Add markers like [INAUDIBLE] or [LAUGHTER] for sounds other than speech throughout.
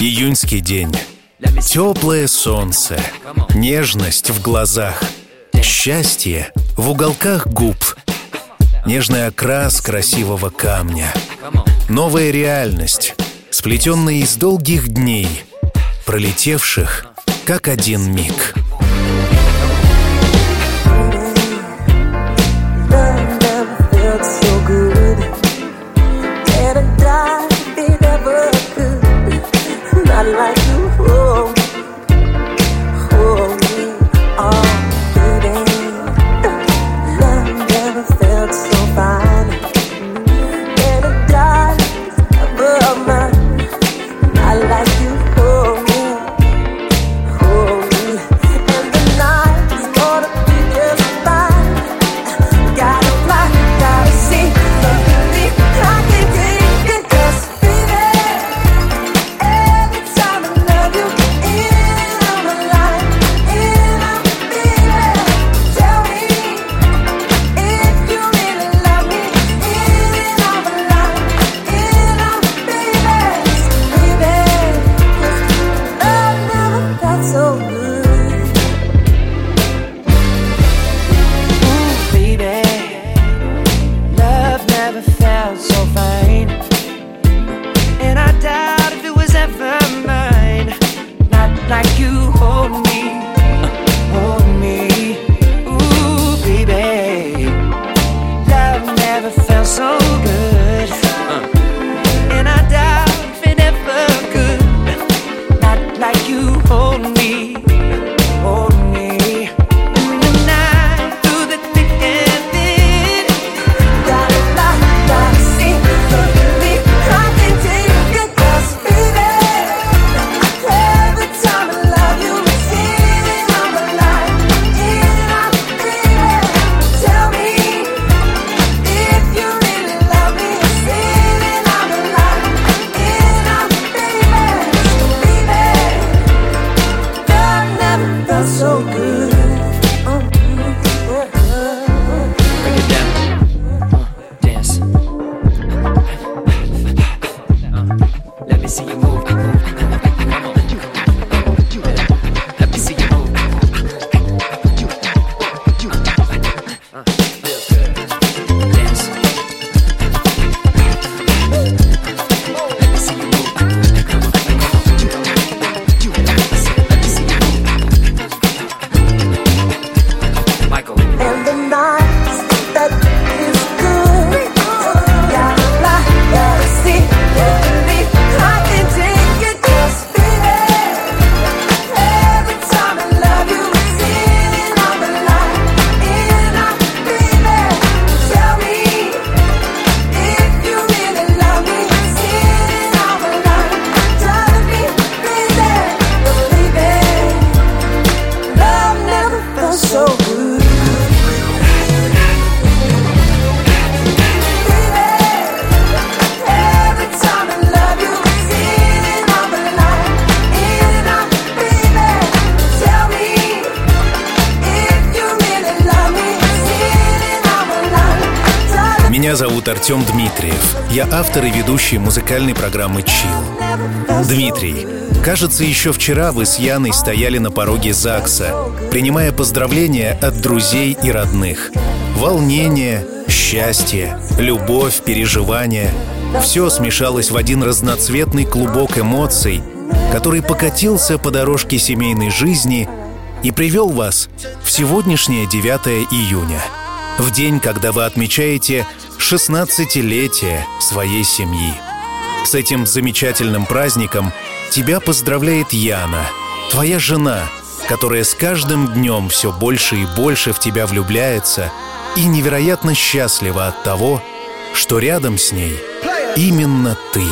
Июньский день. Теплое солнце. Нежность в глазах. Счастье в уголках губ. Нежный окрас красивого камня. Новая реальность, сплетенная из долгих дней, пролетевших как один миг. Я автор и ведущий музыкальной программы «Чил». Дмитрий, кажется, еще вчера вы с Яной стояли на пороге ЗАГСа, принимая поздравления от друзей и родных. Волнение, счастье, любовь, переживания — все смешалось в один разноцветный клубок эмоций, который покатился по дорожке семейной жизни и привел вас в сегодняшнее 9 июня, в день, когда вы отмечаете 16-летие своей семьи. С этим замечательным праздником тебя поздравляет Яна, твоя жена, которая с каждым днем все больше и больше в тебя влюбляется и невероятно счастлива от того, что рядом с ней именно ты.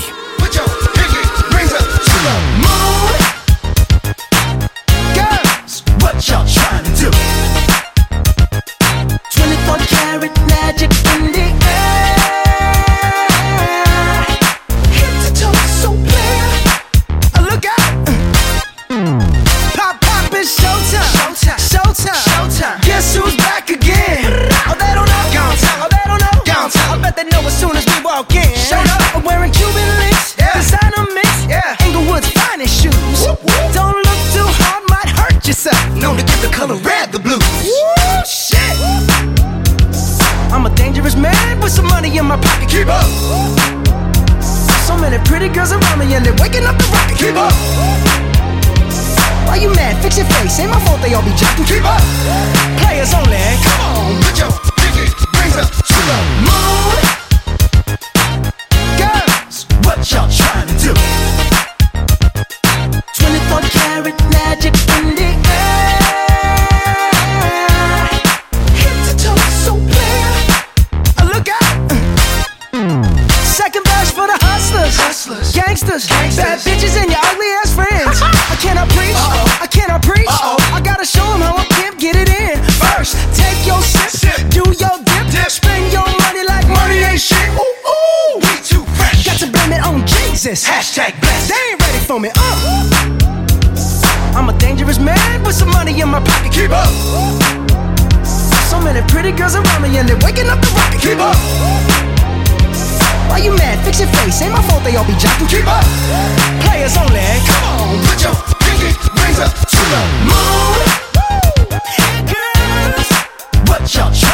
Hustlers, gangsters, gangsters, bad bitches, and your ugly ass friends. [LAUGHS] I cannot preach, Uh-oh. I cannot preach. Uh-oh. I gotta show them how I pimp get it in. First, take your sip, sip. do your dip, dip, spend your money like money ain't shit. Ooh, ooh, we too fresh. Got to blame it on Jesus. Hashtag blessed. They ain't ready for me. Uh. I'm a dangerous man with some money in my pocket. Keep up. So many pretty girls around me, and they're waking up the rocket. Keep up. Why you mad? Fix your face. Ain't my fault they all be jocking. Keep up. Players only. Come on, put your pinky Raise up to the moon. Here comes what y'all.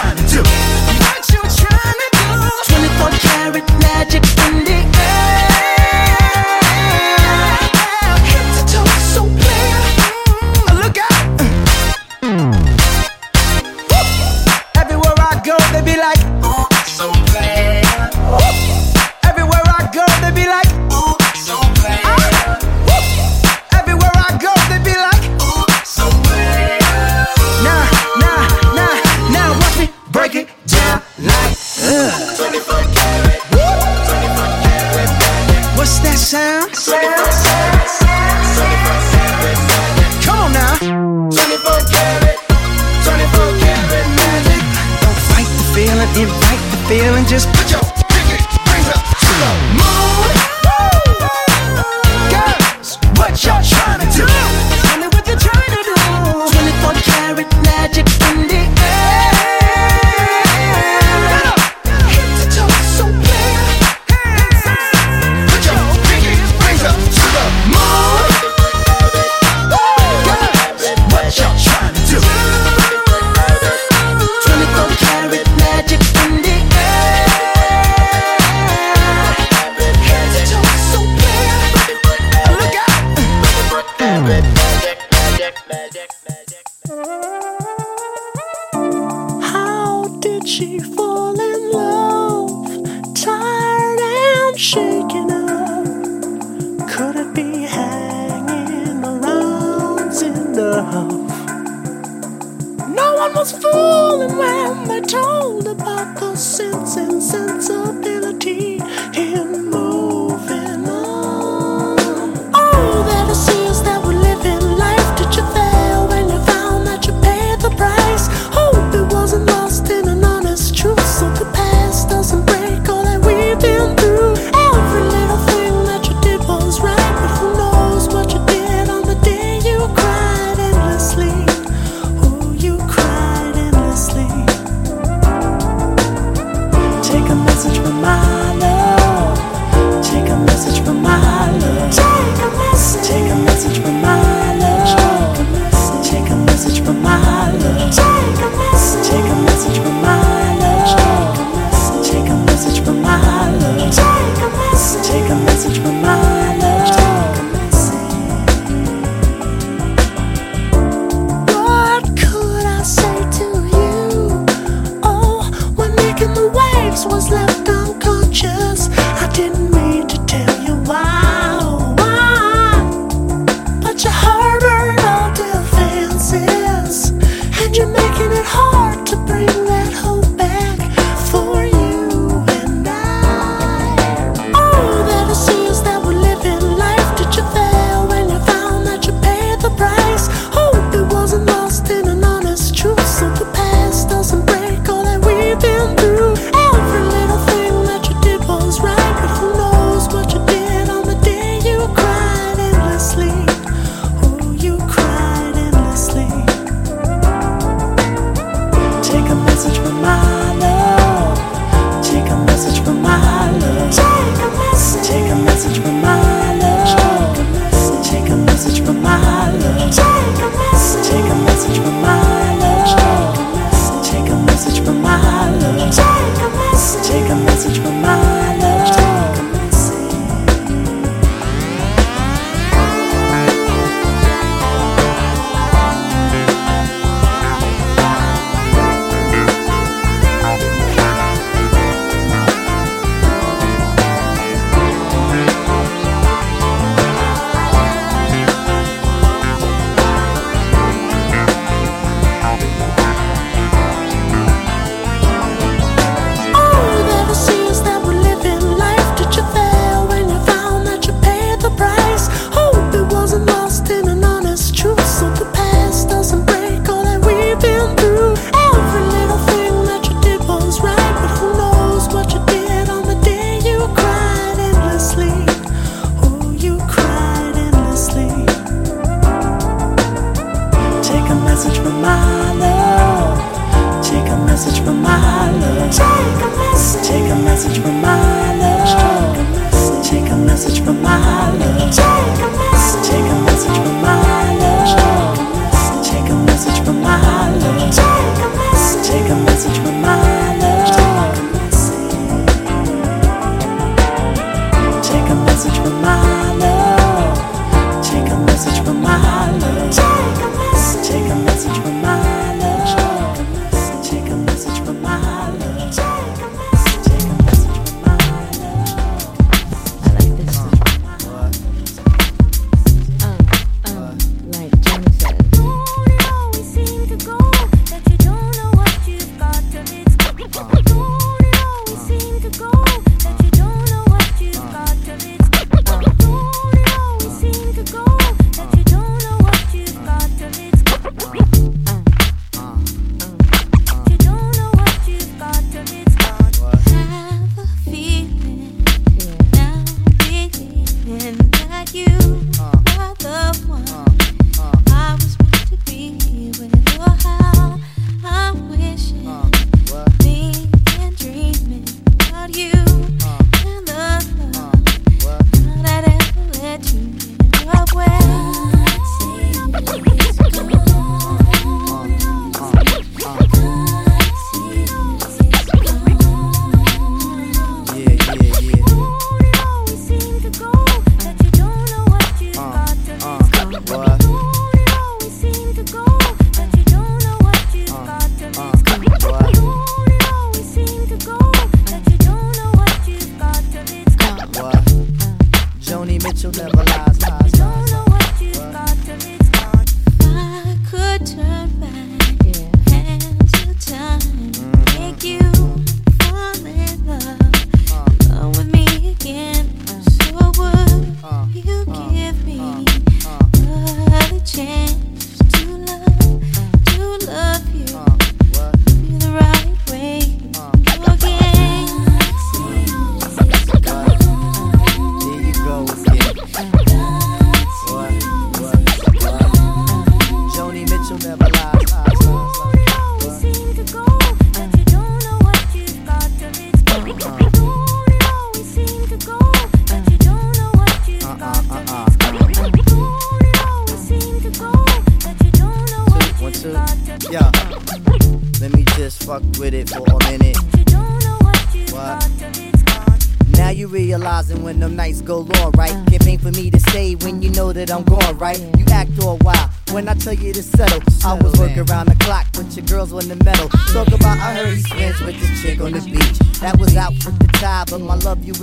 love you.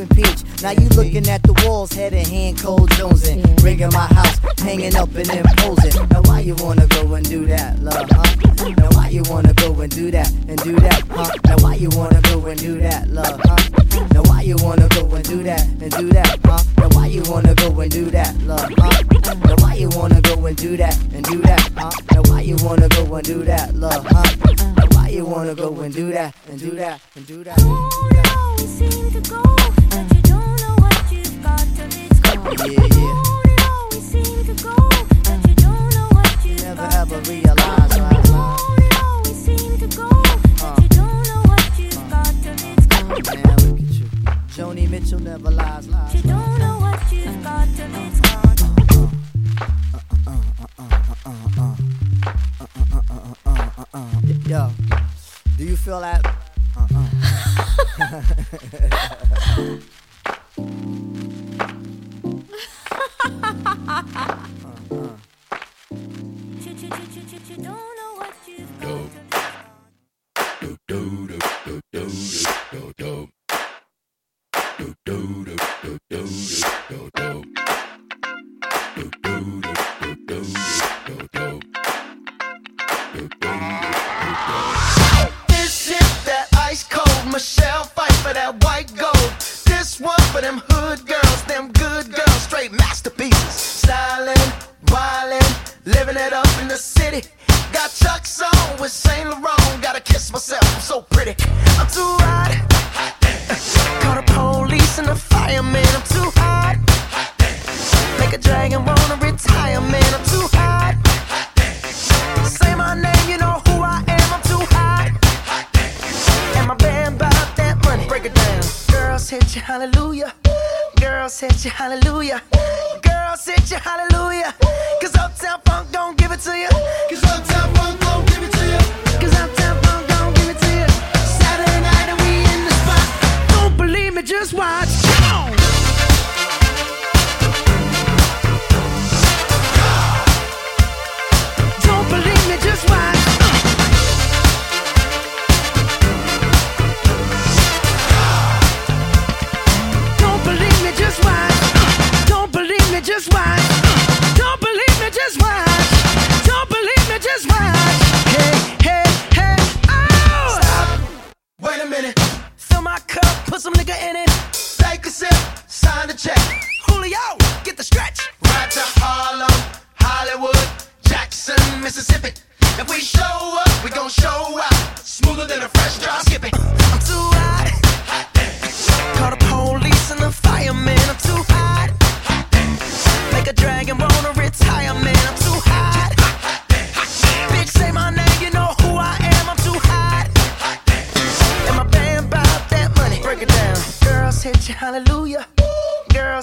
Now you looking at the walls, head and hand cold uh, uh. Don't know what you've got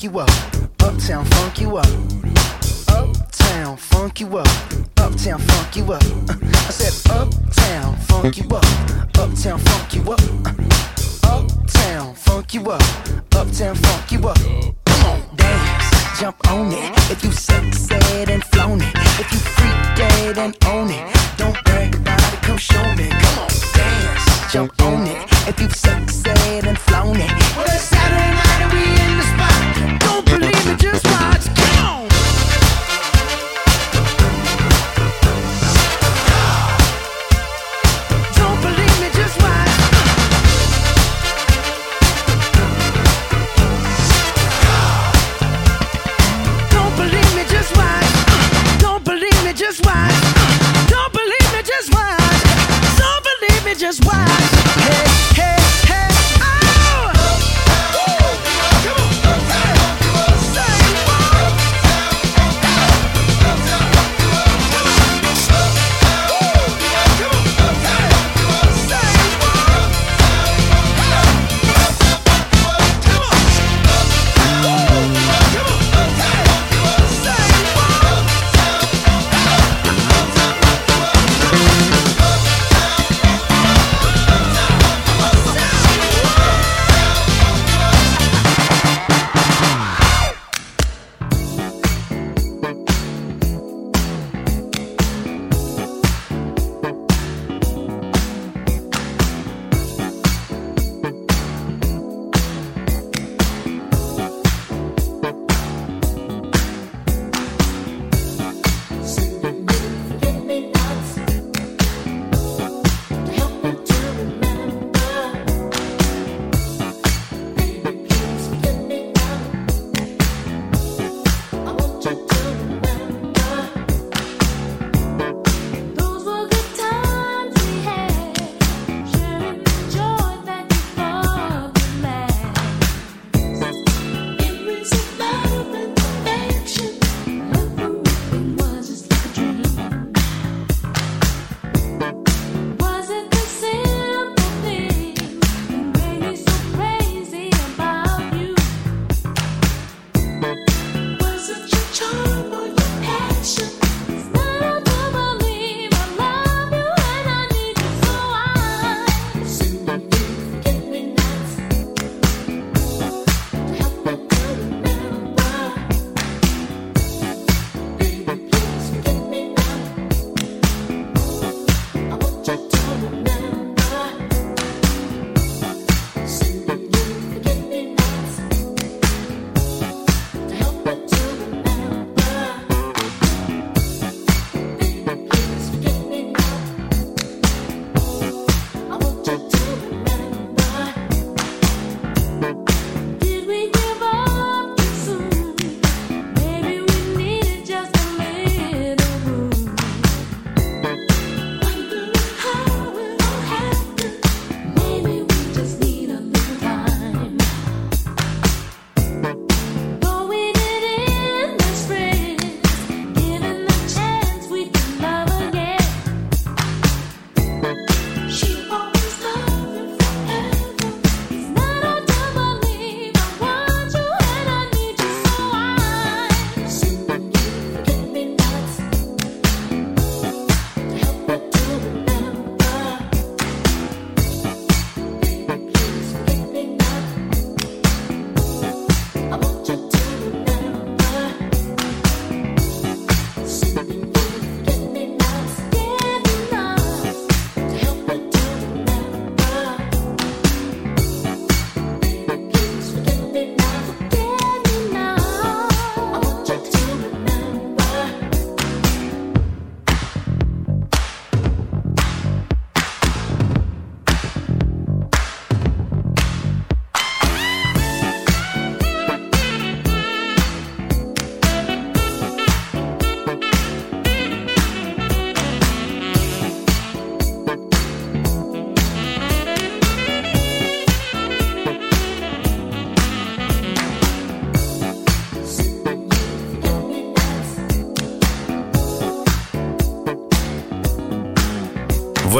funk you up. Uptown funk you up. Uptown funk you up. Uptown funk you up. I said uptown funk you up. Uptown funk you up. Uptown funk you up. Uptown funk you up. Come on, dance, jump on it. If you sexed and flown it, if you freak dead and own it, don't brag about it. Come show me. Come on, dance, jump on it. If you sexed and flown it, well, it's Saturday night and we in the don't believe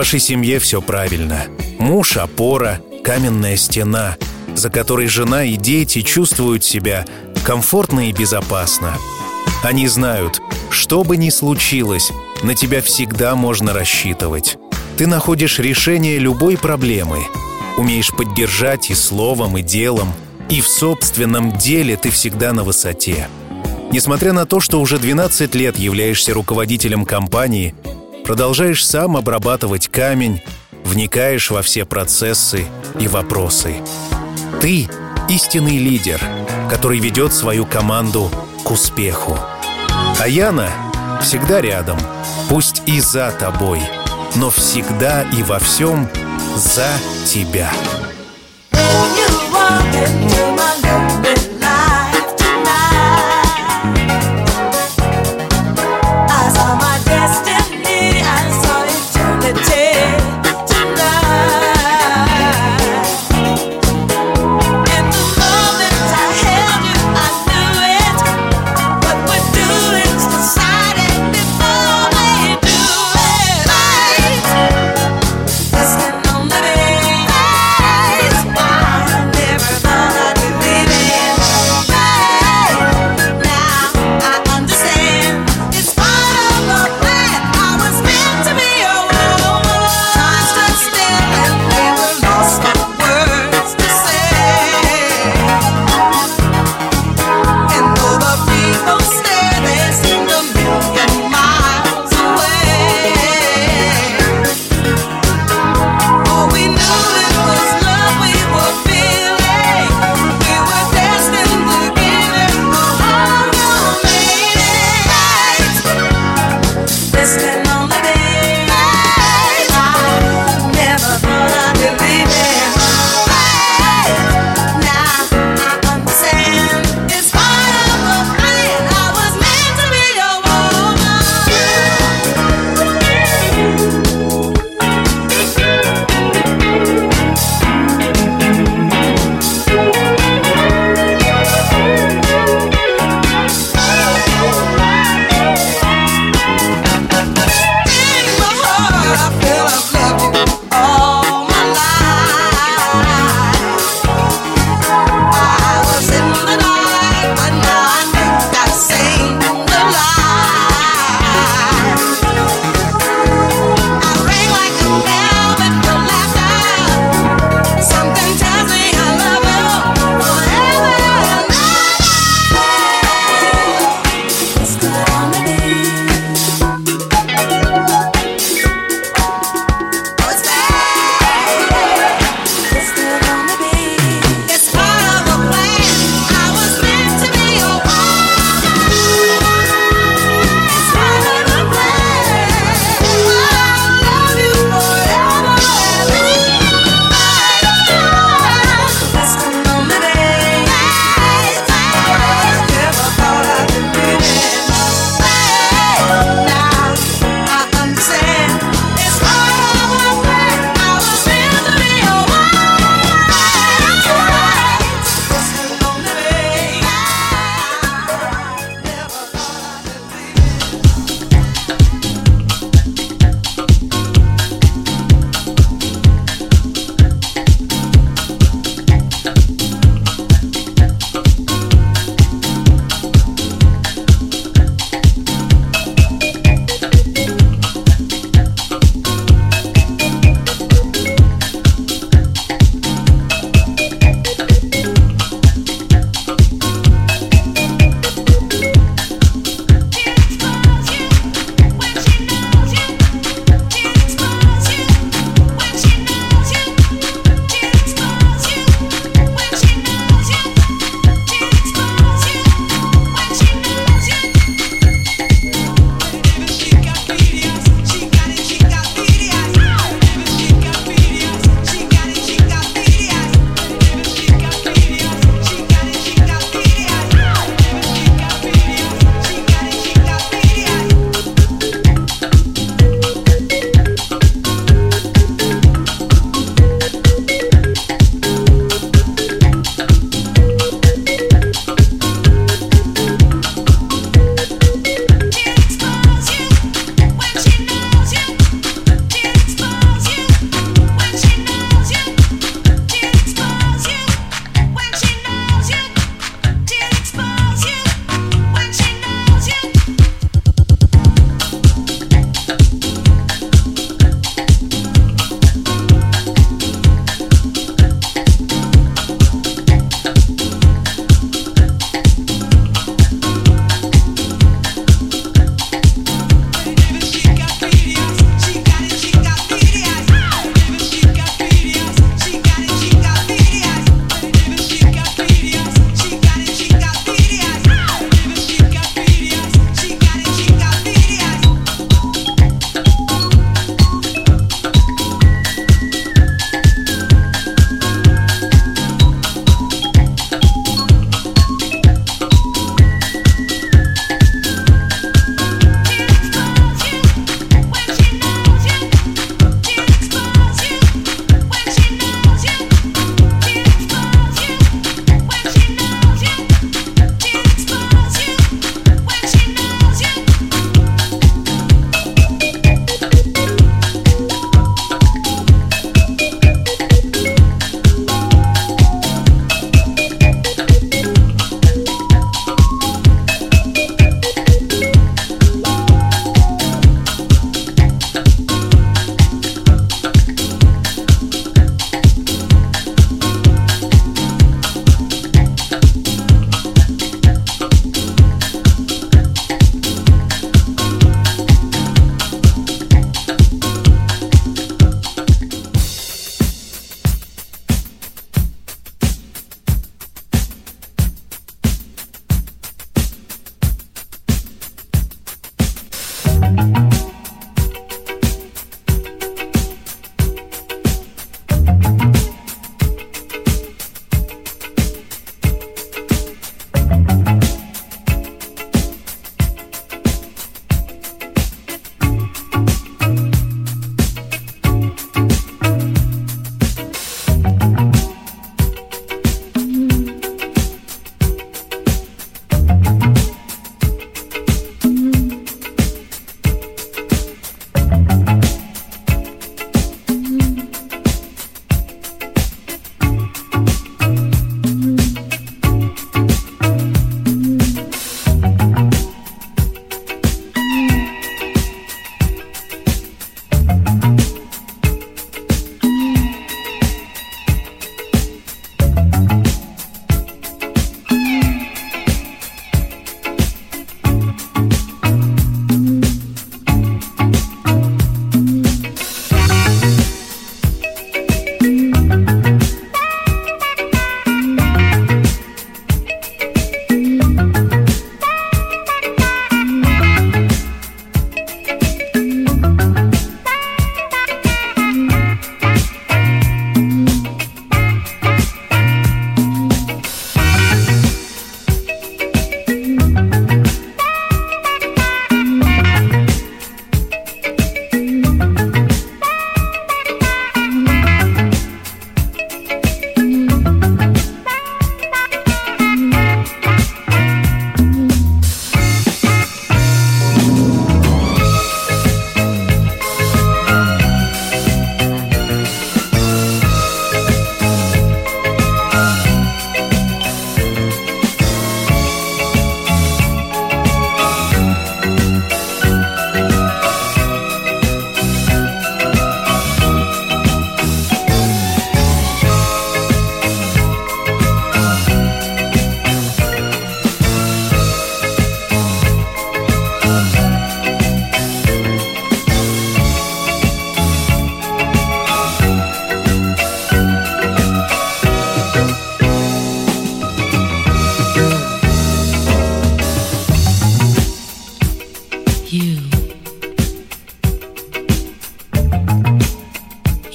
вашей семье все правильно. Муж – опора, каменная стена, за которой жена и дети чувствуют себя комфортно и безопасно. Они знают, что бы ни случилось, на тебя всегда можно рассчитывать. Ты находишь решение любой проблемы, умеешь поддержать и словом, и делом, и в собственном деле ты всегда на высоте. Несмотря на то, что уже 12 лет являешься руководителем компании продолжаешь сам обрабатывать камень, вникаешь во все процессы и вопросы. Ты — истинный лидер, который ведет свою команду к успеху. А Яна всегда рядом, пусть и за тобой, но всегда и во всем за тебя.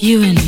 You and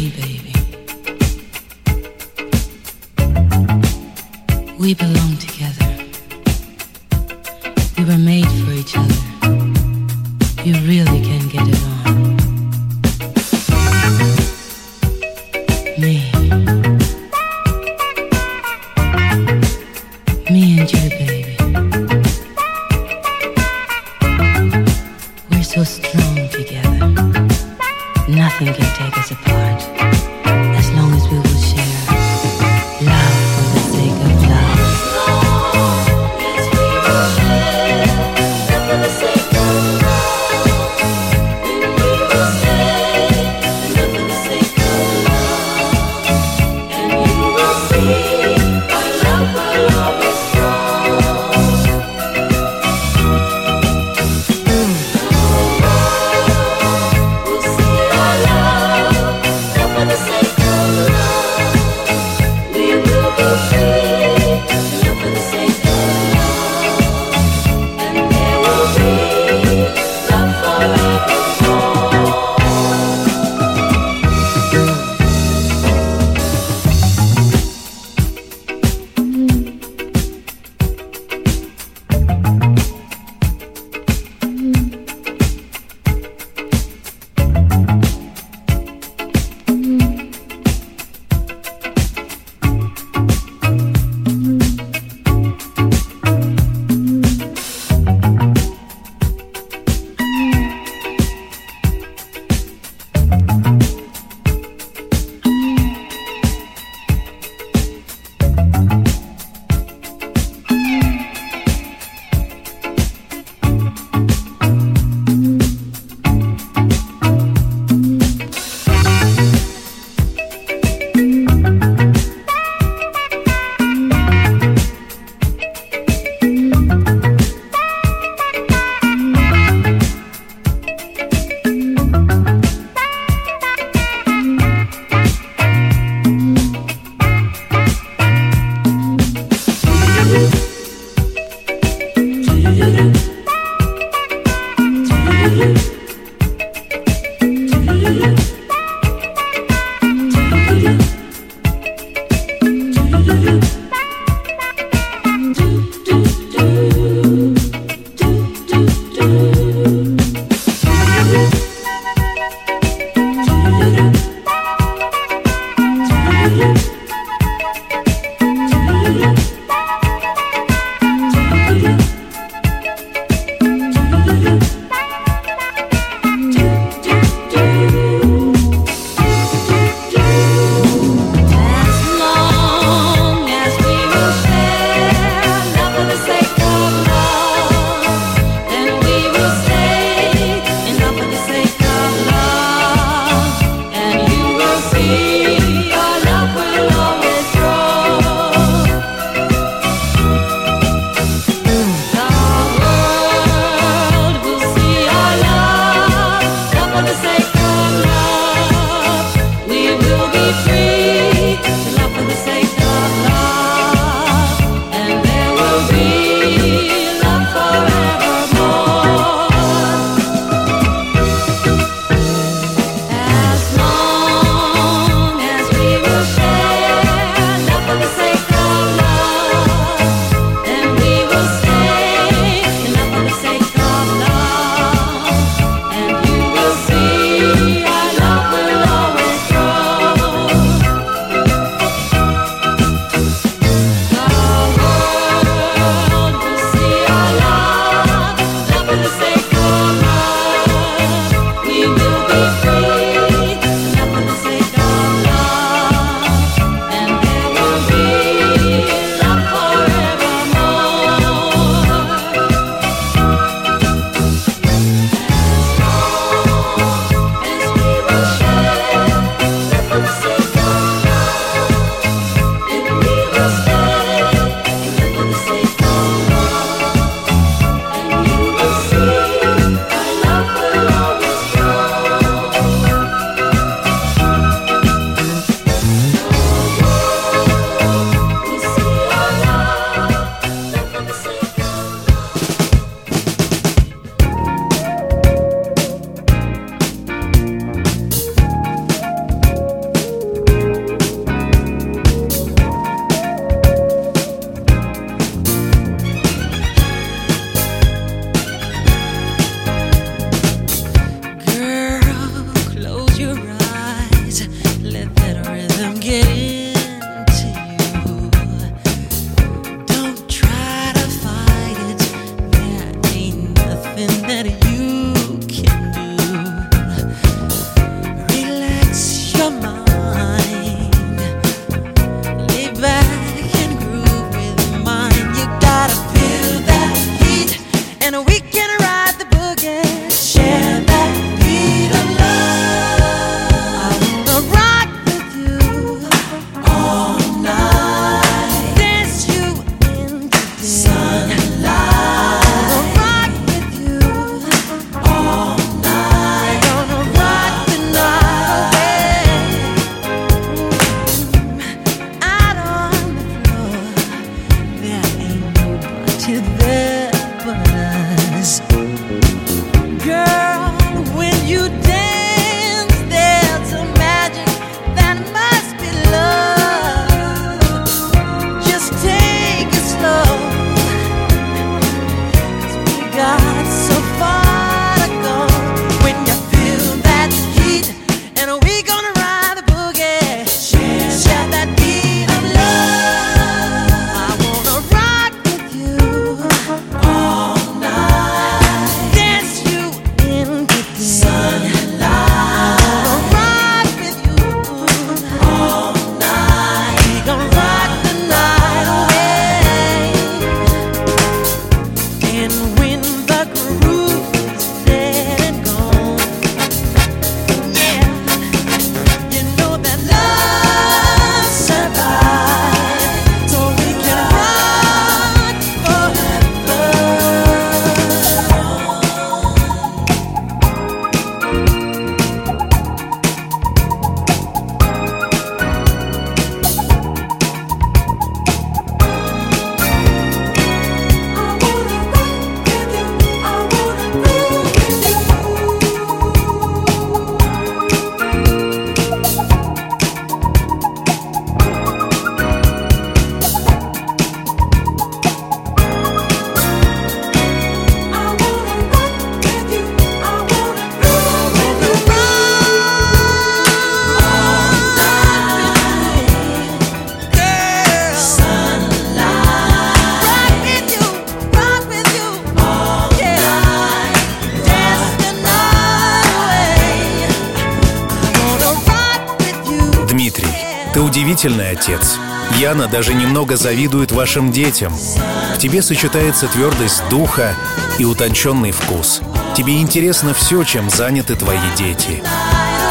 отец. Яна даже немного завидует вашим детям. В тебе сочетается твердость духа и утонченный вкус. Тебе интересно все, чем заняты твои дети.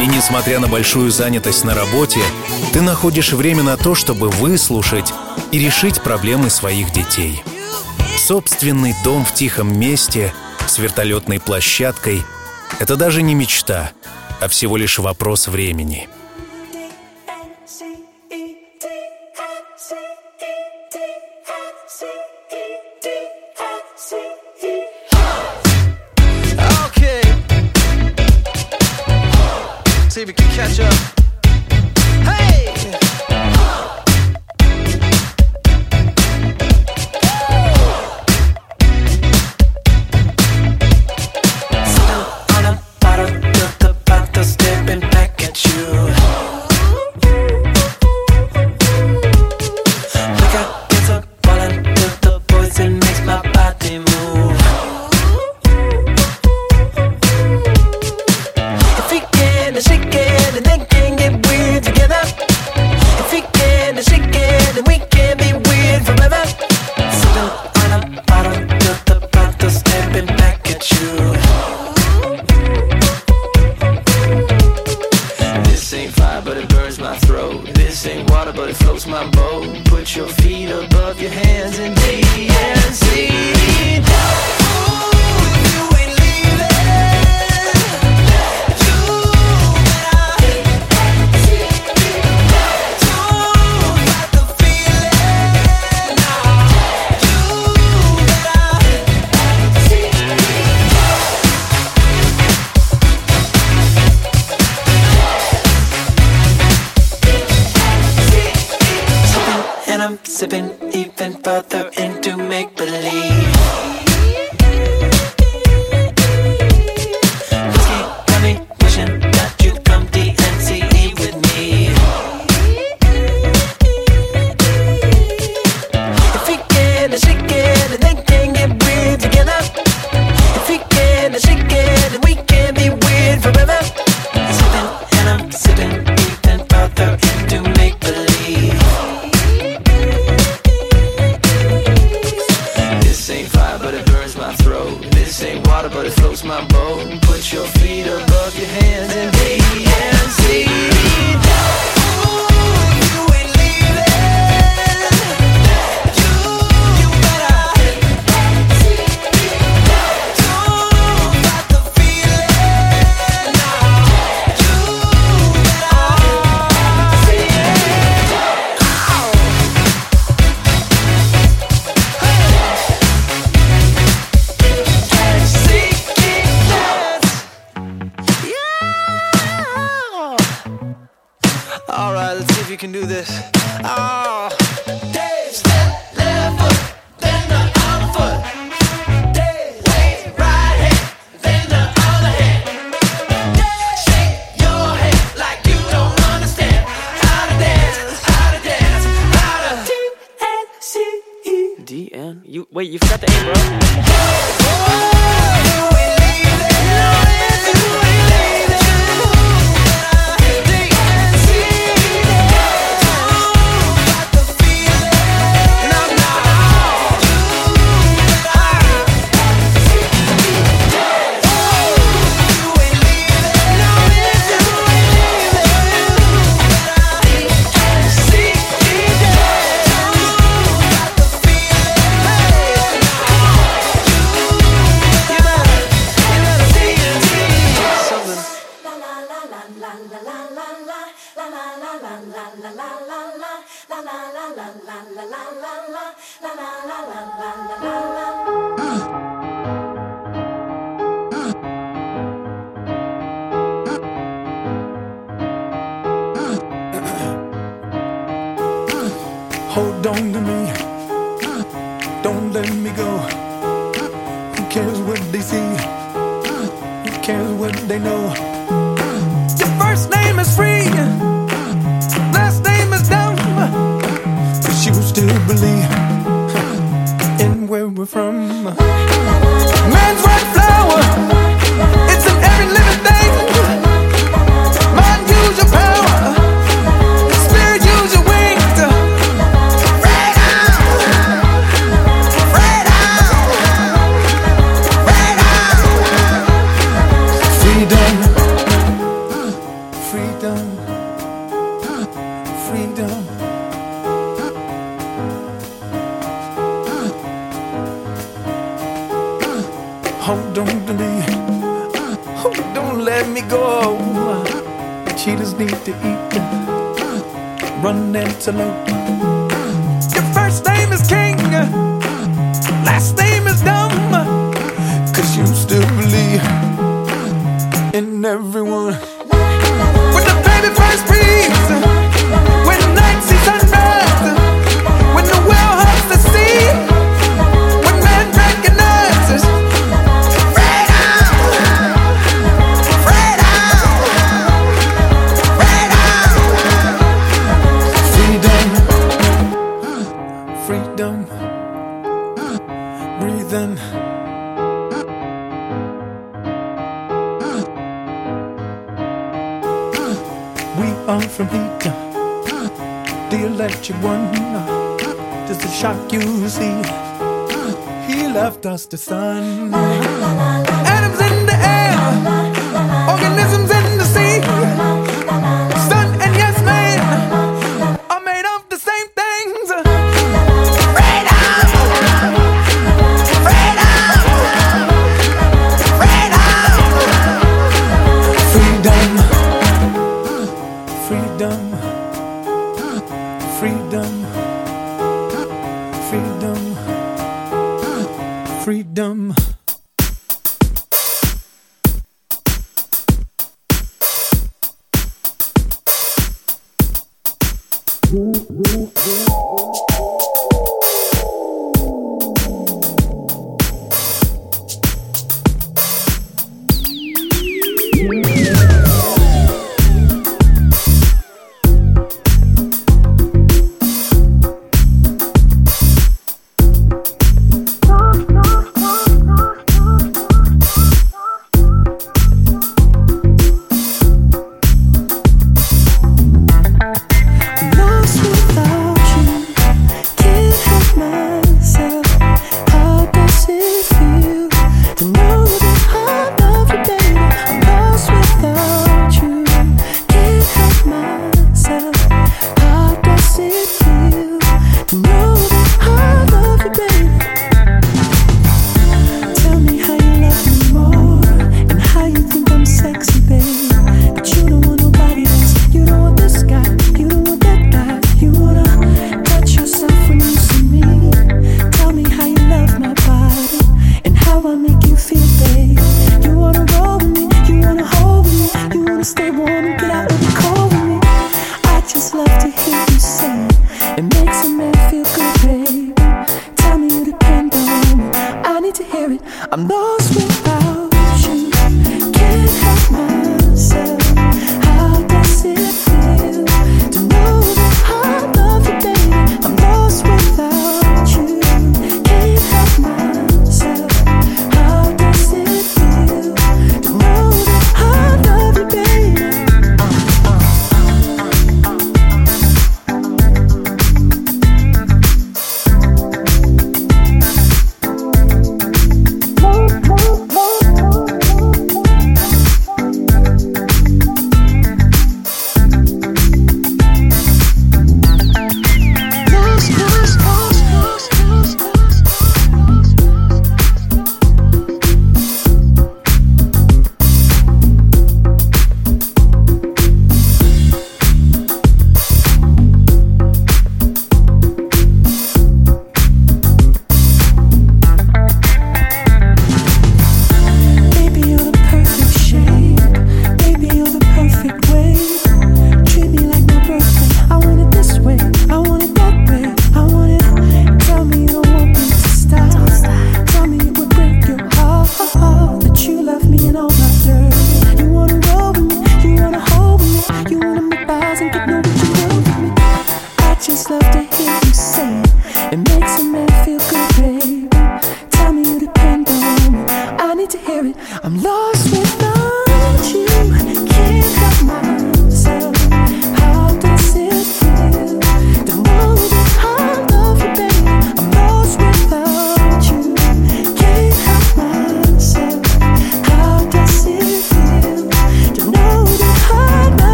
И несмотря на большую занятость на работе, ты находишь время на то, чтобы выслушать и решить проблемы своих детей. Собственный дом в тихом месте с вертолетной площадкой — это даже не мечта, а всего лишь вопрос времени — Wait, you forgot the aim, bro. freedom, freedom. Hold on to me, oh, don't let me go. Cheetahs need to eat, run antelope. The sun.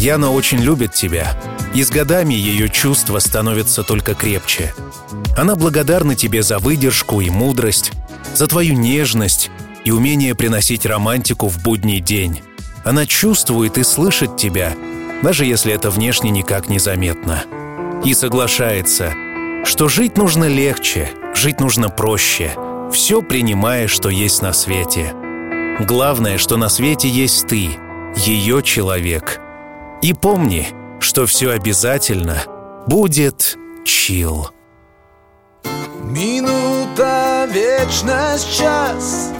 Яна очень любит тебя, и с годами ее чувства становятся только крепче. Она благодарна тебе за выдержку и мудрость, за твою нежность и умение приносить романтику в будний день. Она чувствует и слышит тебя, даже если это внешне никак не заметно. И соглашается, что жить нужно легче, жить нужно проще, все принимая, что есть на свете. Главное, что на свете есть ты, ее человек. И помни, что все обязательно будет чил. Минута, вечность, час.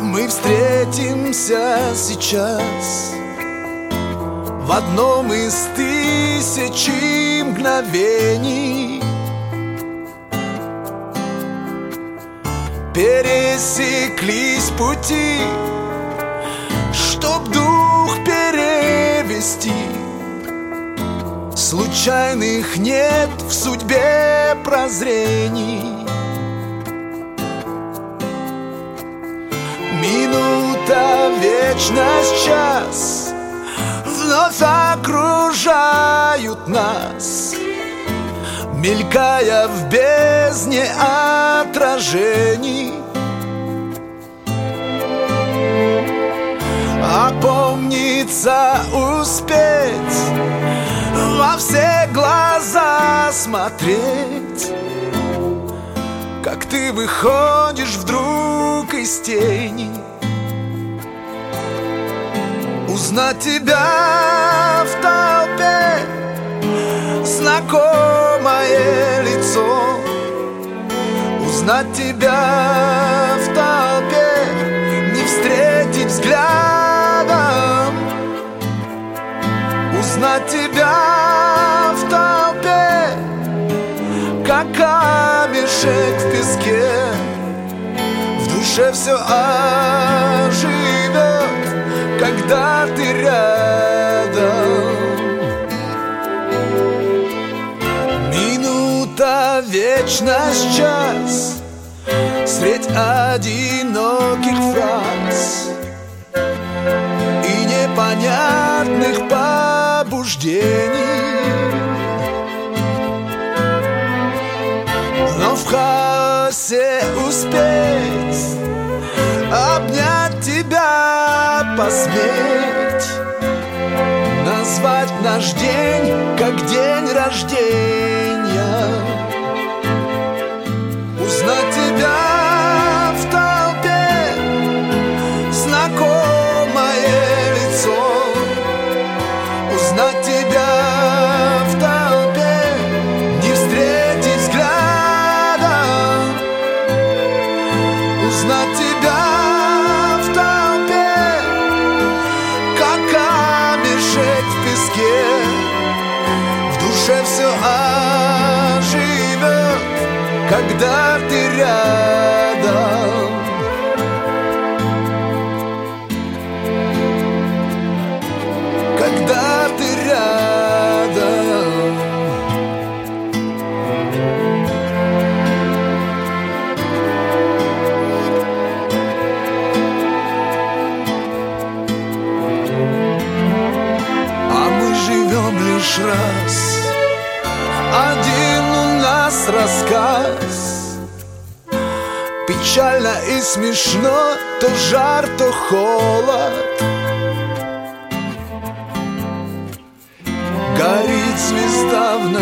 Мы встретимся сейчас. В одном из тысячи мгновений. Пересеклись пути Чтоб дух перевести Случайных нет в судьбе прозрений. Минута, вечность, час вновь окружают нас. Мелькая в бездне отражений Опомниться успеть Во все глаза смотреть. Как ты выходишь вдруг из тени Узнать тебя в толпе Знакомое лицо Узнать тебя в толпе Не встретить взглядом Узнать тебя в толпе Как камешек в песке. В душе все оживет Когда ты рядом. Минута, вечность, час. Средь одиноких фраз И непонятных побуждений Но в хаосе успеть Обнять тебя, посметь. Назвать наш день как день рождения. Узнать тебя И смешно То жар, то холод. Горит звезда в